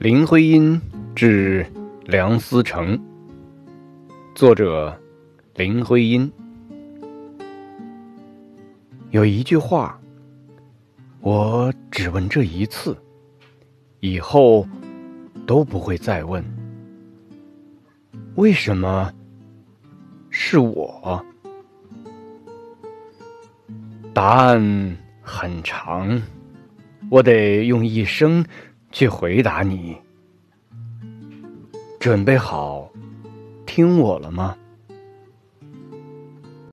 林徽因致梁思成，作者林徽因。有一句话，我只问这一次，以后都不会再问。为什么是我？答案很长，我得用一生。去回答你，准备好听我了吗？